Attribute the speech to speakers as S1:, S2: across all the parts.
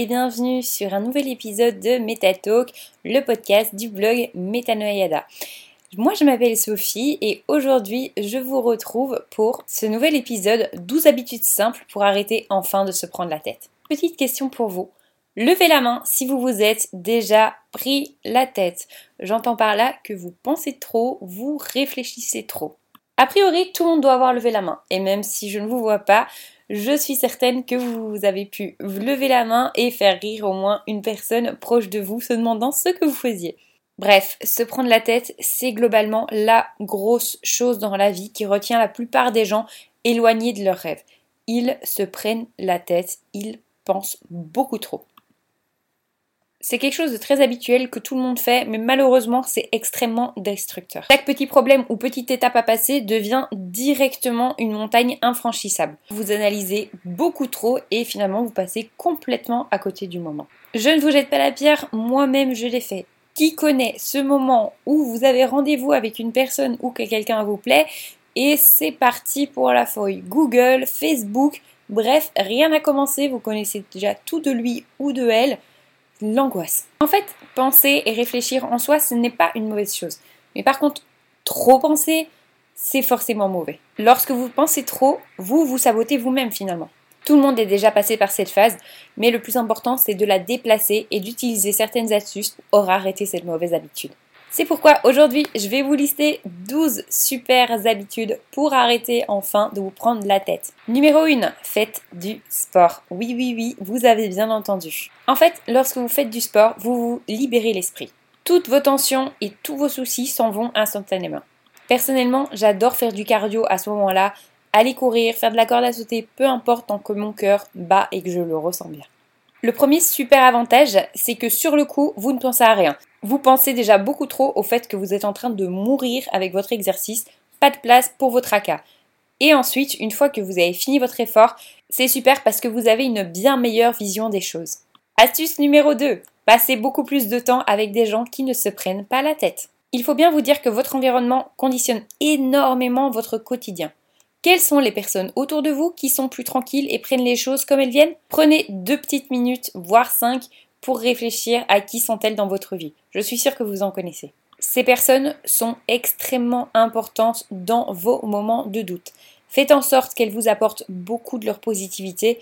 S1: et bienvenue sur un nouvel épisode de MetaTalk, le podcast du blog Metanoyada. Moi je m'appelle Sophie et aujourd'hui je vous retrouve pour ce nouvel épisode 12 habitudes simples pour arrêter enfin de se prendre la tête. Petite question pour vous. Levez la main si vous vous êtes déjà pris la tête. J'entends par là que vous pensez trop, vous réfléchissez trop. A priori, tout le monde doit avoir levé la main. Et même si je ne vous vois pas, je suis certaine que vous avez pu lever la main et faire rire au moins une personne proche de vous se demandant ce que vous faisiez. Bref, se prendre la tête, c'est globalement la grosse chose dans la vie qui retient la plupart des gens éloignés de leurs rêves. Ils se prennent la tête, ils pensent beaucoup trop. C'est quelque chose de très habituel que tout le monde fait, mais malheureusement c'est extrêmement destructeur. Chaque petit problème ou petite étape à passer devient directement une montagne infranchissable. Vous analysez beaucoup trop et finalement vous passez complètement à côté du moment. Je ne vous jette pas la pierre, moi-même je l'ai fait. Qui connaît ce moment où vous avez rendez-vous avec une personne ou que quelqu'un vous plaît et c'est parti pour la feuille Google, Facebook, bref, rien n'a commencé, vous connaissez déjà tout de lui ou de elle l'angoisse. En fait, penser et réfléchir en soi, ce n'est pas une mauvaise chose. Mais par contre, trop penser, c'est forcément mauvais. Lorsque vous pensez trop, vous vous sabotez vous-même finalement. Tout le monde est déjà passé par cette phase, mais le plus important, c'est de la déplacer et d'utiliser certaines astuces pour arrêter cette mauvaise habitude. C'est pourquoi aujourd'hui, je vais vous lister 12 super habitudes pour arrêter enfin de vous prendre la tête. Numéro 1, faites du sport. Oui, oui, oui, vous avez bien entendu. En fait, lorsque vous faites du sport, vous vous libérez l'esprit. Toutes vos tensions et tous vos soucis s'en vont instantanément. Personnellement, j'adore faire du cardio à ce moment-là, aller courir, faire de la corde à sauter, peu importe tant que mon cœur bat et que je le ressens bien. Le premier super avantage, c'est que sur le coup, vous ne pensez à rien. Vous pensez déjà beaucoup trop au fait que vous êtes en train de mourir avec votre exercice, pas de place pour votre tracas. Et ensuite, une fois que vous avez fini votre effort, c'est super parce que vous avez une bien meilleure vision des choses. Astuce numéro 2. Passez beaucoup plus de temps avec des gens qui ne se prennent pas la tête. Il faut bien vous dire que votre environnement conditionne énormément votre quotidien. Quelles sont les personnes autour de vous qui sont plus tranquilles et prennent les choses comme elles viennent? Prenez deux petites minutes, voire cinq, pour réfléchir à qui sont-elles dans votre vie. Je suis sûre que vous en connaissez. Ces personnes sont extrêmement importantes dans vos moments de doute. Faites en sorte qu'elles vous apportent beaucoup de leur positivité.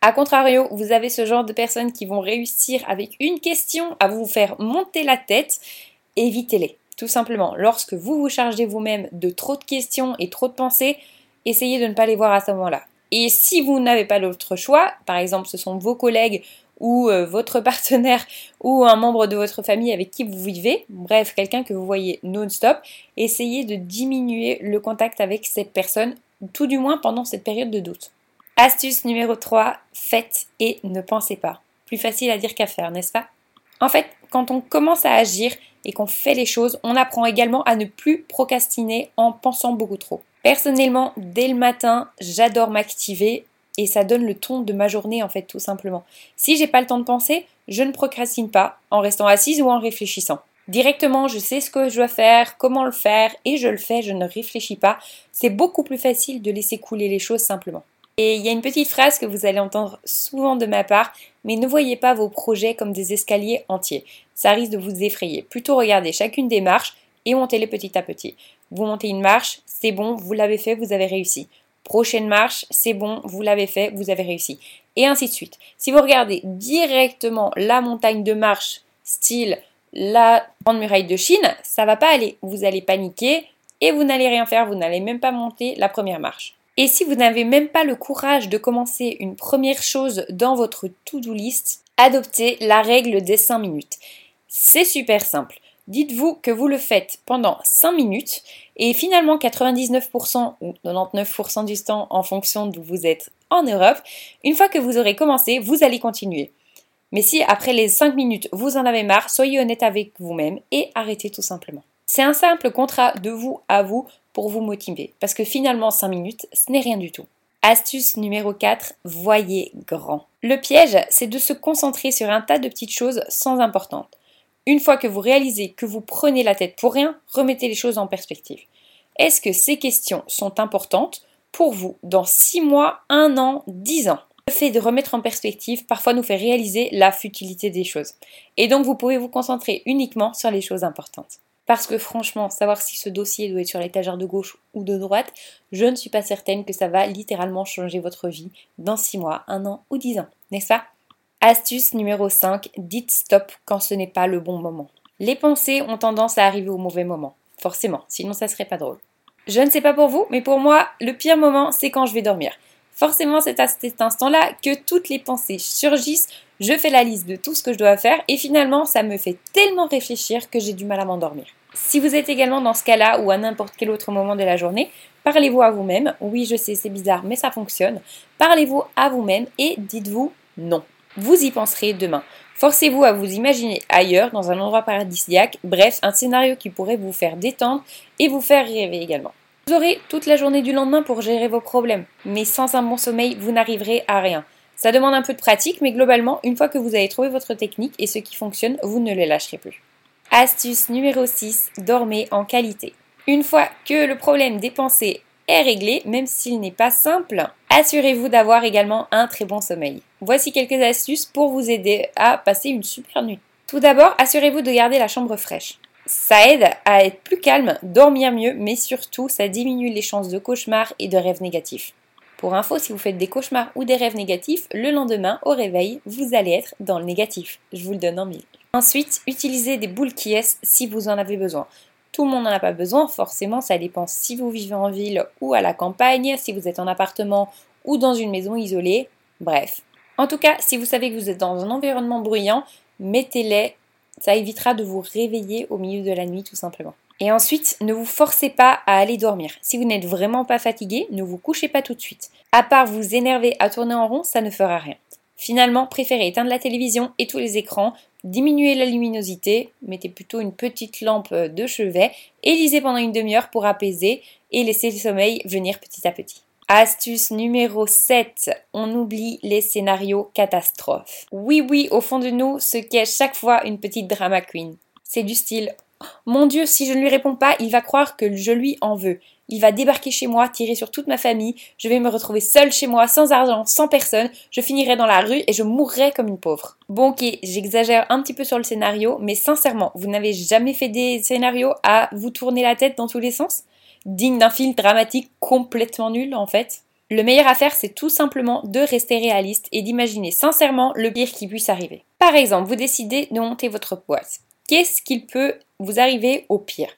S1: A contrario, vous avez ce genre de personnes qui vont réussir avec une question à vous faire monter la tête. Évitez-les. Tout simplement, lorsque vous vous chargez vous-même de trop de questions et trop de pensées, essayez de ne pas les voir à ce moment-là. Et si vous n'avez pas l'autre choix, par exemple ce sont vos collègues ou euh, votre partenaire ou un membre de votre famille avec qui vous vivez, bref, quelqu'un que vous voyez non-stop, essayez de diminuer le contact avec cette personne, tout du moins pendant cette période de doute. Astuce numéro 3, faites et ne pensez pas. Plus facile à dire qu'à faire, n'est-ce pas? En fait, quand on commence à agir et qu'on fait les choses, on apprend également à ne plus procrastiner en pensant beaucoup trop. Personnellement, dès le matin, j'adore m'activer et ça donne le ton de ma journée en fait tout simplement. Si j'ai pas le temps de penser, je ne procrastine pas en restant assise ou en réfléchissant. Directement, je sais ce que je dois faire, comment le faire et je le fais, je ne réfléchis pas. C'est beaucoup plus facile de laisser couler les choses simplement. Et il y a une petite phrase que vous allez entendre souvent de ma part, mais ne voyez pas vos projets comme des escaliers entiers. Ça risque de vous effrayer. Plutôt regardez chacune des marches et montez-les petit à petit. Vous montez une marche, c'est bon, vous l'avez fait, vous avez réussi. Prochaine marche, c'est bon, vous l'avez fait, vous avez réussi. Et ainsi de suite. Si vous regardez directement la montagne de marche, style la grande muraille de Chine, ça va pas aller. Vous allez paniquer et vous n'allez rien faire, vous n'allez même pas monter la première marche. Et si vous n'avez même pas le courage de commencer une première chose dans votre to-do list, adoptez la règle des 5 minutes. C'est super simple. Dites-vous que vous le faites pendant 5 minutes et finalement 99% ou 99% du temps en fonction d'où vous êtes en Europe, une fois que vous aurez commencé, vous allez continuer. Mais si après les 5 minutes vous en avez marre, soyez honnête avec vous-même et arrêtez tout simplement. C'est un simple contrat de vous à vous pour vous motiver parce que finalement 5 minutes, ce n'est rien du tout. Astuce numéro 4, voyez grand. Le piège, c'est de se concentrer sur un tas de petites choses sans importance. Une fois que vous réalisez que vous prenez la tête pour rien, remettez les choses en perspective. Est-ce que ces questions sont importantes pour vous dans 6 mois, 1 an, 10 ans? Le fait de remettre en perspective parfois nous fait réaliser la futilité des choses. Et donc vous pouvez vous concentrer uniquement sur les choses importantes. Parce que franchement, savoir si ce dossier doit être sur l'étagère de gauche ou de droite, je ne suis pas certaine que ça va littéralement changer votre vie dans 6 mois, 1 an ou 10 ans, n'est-ce pas? Astuce numéro 5, dites stop quand ce n'est pas le bon moment. Les pensées ont tendance à arriver au mauvais moment, forcément, sinon ça serait pas drôle. Je ne sais pas pour vous, mais pour moi, le pire moment, c'est quand je vais dormir. Forcément, c'est à cet instant-là que toutes les pensées surgissent, je fais la liste de tout ce que je dois faire et finalement, ça me fait tellement réfléchir que j'ai du mal à m'endormir. Si vous êtes également dans ce cas-là ou à n'importe quel autre moment de la journée, parlez-vous à vous-même. Oui, je sais, c'est bizarre, mais ça fonctionne. Parlez-vous à vous-même et dites-vous non. Vous y penserez demain. Forcez-vous à vous imaginer ailleurs, dans un endroit paradisiaque, bref, un scénario qui pourrait vous faire détendre et vous faire rêver également. Vous aurez toute la journée du lendemain pour gérer vos problèmes, mais sans un bon sommeil, vous n'arriverez à rien. Ça demande un peu de pratique, mais globalement, une fois que vous avez trouvé votre technique et ce qui fonctionne, vous ne le lâcherez plus. Astuce numéro 6, dormez en qualité. Une fois que le problème des pensées est réglé, même s'il n'est pas simple, assurez-vous d'avoir également un très bon sommeil. Voici quelques astuces pour vous aider à passer une super nuit. Tout d'abord, assurez-vous de garder la chambre fraîche. Ça aide à être plus calme, dormir mieux, mais surtout ça diminue les chances de cauchemars et de rêves négatifs. Pour info, si vous faites des cauchemars ou des rêves négatifs, le lendemain, au réveil, vous allez être dans le négatif. Je vous le donne en mille. Ensuite, utilisez des boules qui si vous en avez besoin. Tout le monde n'en a pas besoin, forcément, ça dépend si vous vivez en ville ou à la campagne, si vous êtes en appartement ou dans une maison isolée, bref. En tout cas, si vous savez que vous êtes dans un environnement bruyant, mettez-les ça évitera de vous réveiller au milieu de la nuit tout simplement. Et ensuite, ne vous forcez pas à aller dormir. Si vous n'êtes vraiment pas fatigué, ne vous couchez pas tout de suite. À part vous énerver à tourner en rond, ça ne fera rien. Finalement, préférez éteindre la télévision et tous les écrans, diminuer la luminosité, mettez plutôt une petite lampe de chevet et lisez pendant une demi-heure pour apaiser et laisser le sommeil venir petit à petit. Astuce numéro 7, on oublie les scénarios catastrophes. Oui, oui, au fond de nous se cache chaque fois une petite drama queen. C'est du style Mon Dieu, si je ne lui réponds pas, il va croire que je lui en veux. Il va débarquer chez moi, tirer sur toute ma famille, je vais me retrouver seule chez moi, sans argent, sans personne, je finirai dans la rue et je mourrai comme une pauvre. Bon ok, j'exagère un petit peu sur le scénario, mais sincèrement, vous n'avez jamais fait des scénarios à vous tourner la tête dans tous les sens? Digne d'un film dramatique complètement nul en fait. Le meilleur à faire, c'est tout simplement de rester réaliste et d'imaginer sincèrement le pire qui puisse arriver. Par exemple, vous décidez de monter votre boîte. Qu'est-ce qu'il peut vous arriver au pire?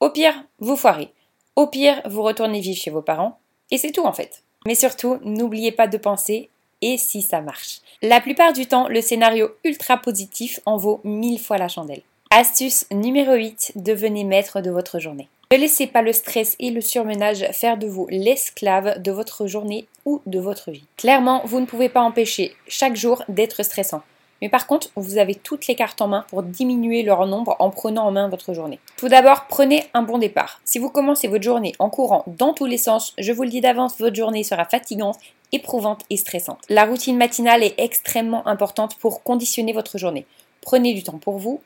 S1: Au pire, vous foirez. Au pire, vous retournez vivre chez vos parents. Et c'est tout en fait. Mais surtout, n'oubliez pas de penser et si ça marche? La plupart du temps, le scénario ultra positif en vaut mille fois la chandelle. Astuce numéro 8, devenez maître de votre journée. Ne laissez pas le stress et le surmenage faire de vous l'esclave de votre journée ou de votre vie. Clairement, vous ne pouvez pas empêcher chaque jour d'être stressant. Mais par contre, vous avez toutes les cartes en main pour diminuer leur nombre en prenant en main votre journée. Tout d'abord, prenez un bon départ. Si vous commencez votre journée en courant dans tous les sens, je vous le dis d'avance, votre journée sera fatigante, éprouvante et stressante. La routine matinale est extrêmement importante pour conditionner votre journée. Prenez du temps pour vous,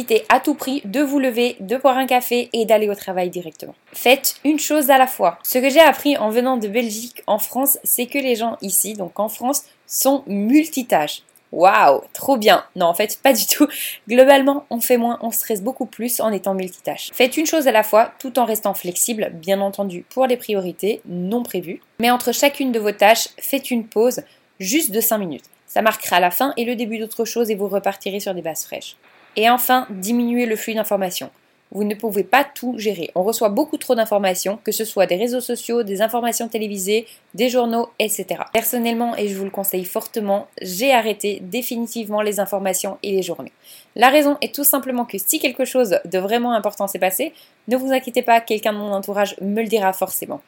S1: Évitez à tout prix de vous lever, de boire un café et d'aller au travail directement. Faites une chose à la fois. Ce que j'ai appris en venant de Belgique en France, c'est que les gens ici, donc en France, sont multitâches. Waouh, trop bien. Non, en fait, pas du tout. Globalement, on fait moins, on stresse beaucoup plus en étant multitâche. Faites une chose à la fois tout en restant flexible, bien entendu, pour les priorités non prévues. Mais entre chacune de vos tâches, faites une pause juste de 5 minutes. Ça marquera la fin et le début d'autre chose et vous repartirez sur des bases fraîches. Et enfin, diminuer le flux d'informations. Vous ne pouvez pas tout gérer. On reçoit beaucoup trop d'informations, que ce soit des réseaux sociaux, des informations télévisées, des journaux, etc. Personnellement, et je vous le conseille fortement, j'ai arrêté définitivement les informations et les journaux. La raison est tout simplement que si quelque chose de vraiment important s'est passé, ne vous inquiétez pas, quelqu'un de mon entourage me le dira forcément.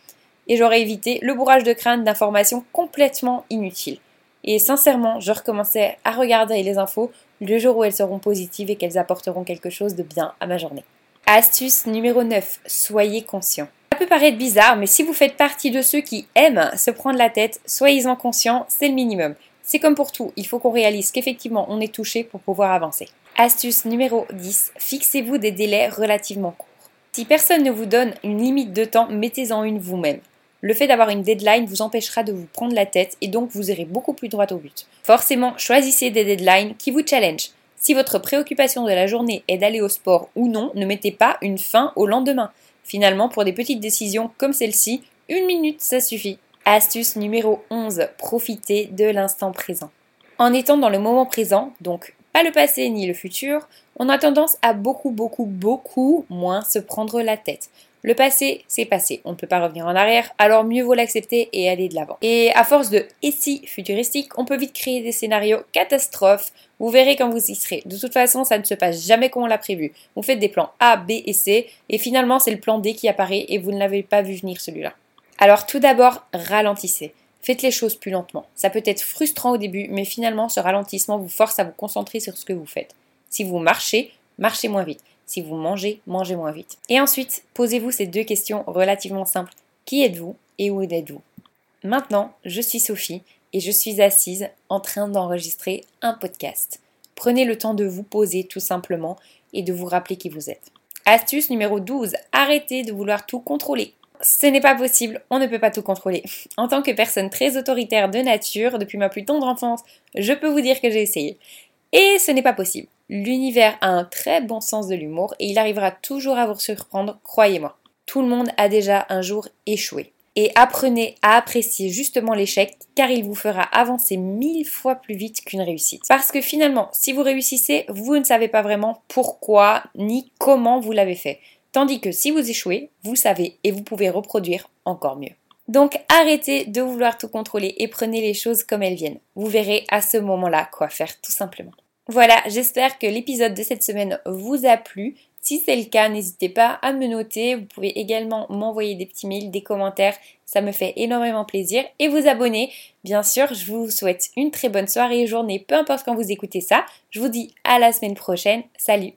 S1: Et j'aurais évité le bourrage de crâne d'informations complètement inutiles. Et sincèrement, je recommençais à regarder les infos le jour où elles seront positives et qu'elles apporteront quelque chose de bien à ma journée. Astuce numéro 9. Soyez conscient. Ça peut paraître bizarre, mais si vous faites partie de ceux qui aiment se prendre la tête, soyez-en conscient, c'est le minimum. C'est comme pour tout, il faut qu'on réalise qu'effectivement on est touché pour pouvoir avancer. Astuce numéro 10. Fixez-vous des délais relativement courts. Si personne ne vous donne une limite de temps, mettez-en une vous-même. Le fait d'avoir une deadline vous empêchera de vous prendre la tête et donc vous irez beaucoup plus droit au but. Forcément, choisissez des deadlines qui vous challenge. Si votre préoccupation de la journée est d'aller au sport ou non, ne mettez pas une fin au lendemain. Finalement, pour des petites décisions comme celle-ci, une minute, ça suffit. Astuce numéro 11, profitez de l'instant présent. En étant dans le moment présent, donc pas le passé ni le futur, on a tendance à beaucoup, beaucoup, beaucoup moins se prendre la tête. Le passé, c'est passé, on ne peut pas revenir en arrière, alors mieux vaut l'accepter et aller de l'avant. Et à force de et si futuristique, on peut vite créer des scénarios catastrophes. Vous verrez quand vous y serez. De toute façon, ça ne se passe jamais comme on l'a prévu. Vous faites des plans A, B et C, et finalement c'est le plan D qui apparaît et vous ne l'avez pas vu venir celui-là. Alors tout d'abord, ralentissez. Faites les choses plus lentement. Ça peut être frustrant au début, mais finalement ce ralentissement vous force à vous concentrer sur ce que vous faites. Si vous marchez, marchez moins vite. Si vous mangez, mangez moins vite. Et ensuite, posez-vous ces deux questions relativement simples. Qui êtes-vous et où êtes-vous? Maintenant, je suis Sophie et je suis assise en train d'enregistrer un podcast. Prenez le temps de vous poser tout simplement et de vous rappeler qui vous êtes. Astuce numéro 12, arrêtez de vouloir tout contrôler. Ce n'est pas possible, on ne peut pas tout contrôler. En tant que personne très autoritaire de nature, depuis ma plus tendre enfance, je peux vous dire que j'ai essayé. Et ce n'est pas possible. L'univers a un très bon sens de l'humour et il arrivera toujours à vous surprendre, croyez-moi. Tout le monde a déjà un jour échoué. Et apprenez à apprécier justement l'échec car il vous fera avancer mille fois plus vite qu'une réussite. Parce que finalement, si vous réussissez, vous ne savez pas vraiment pourquoi ni comment vous l'avez fait. Tandis que si vous échouez, vous savez et vous pouvez reproduire encore mieux. Donc arrêtez de vouloir tout contrôler et prenez les choses comme elles viennent. Vous verrez à ce moment-là quoi faire tout simplement. Voilà, j'espère que l'épisode de cette semaine vous a plu. Si c'est le cas, n'hésitez pas à me noter. Vous pouvez également m'envoyer des petits mails, des commentaires. Ça me fait énormément plaisir. Et vous abonner. Bien sûr, je vous souhaite une très bonne soirée et journée, peu importe quand vous écoutez ça. Je vous dis à la semaine prochaine. Salut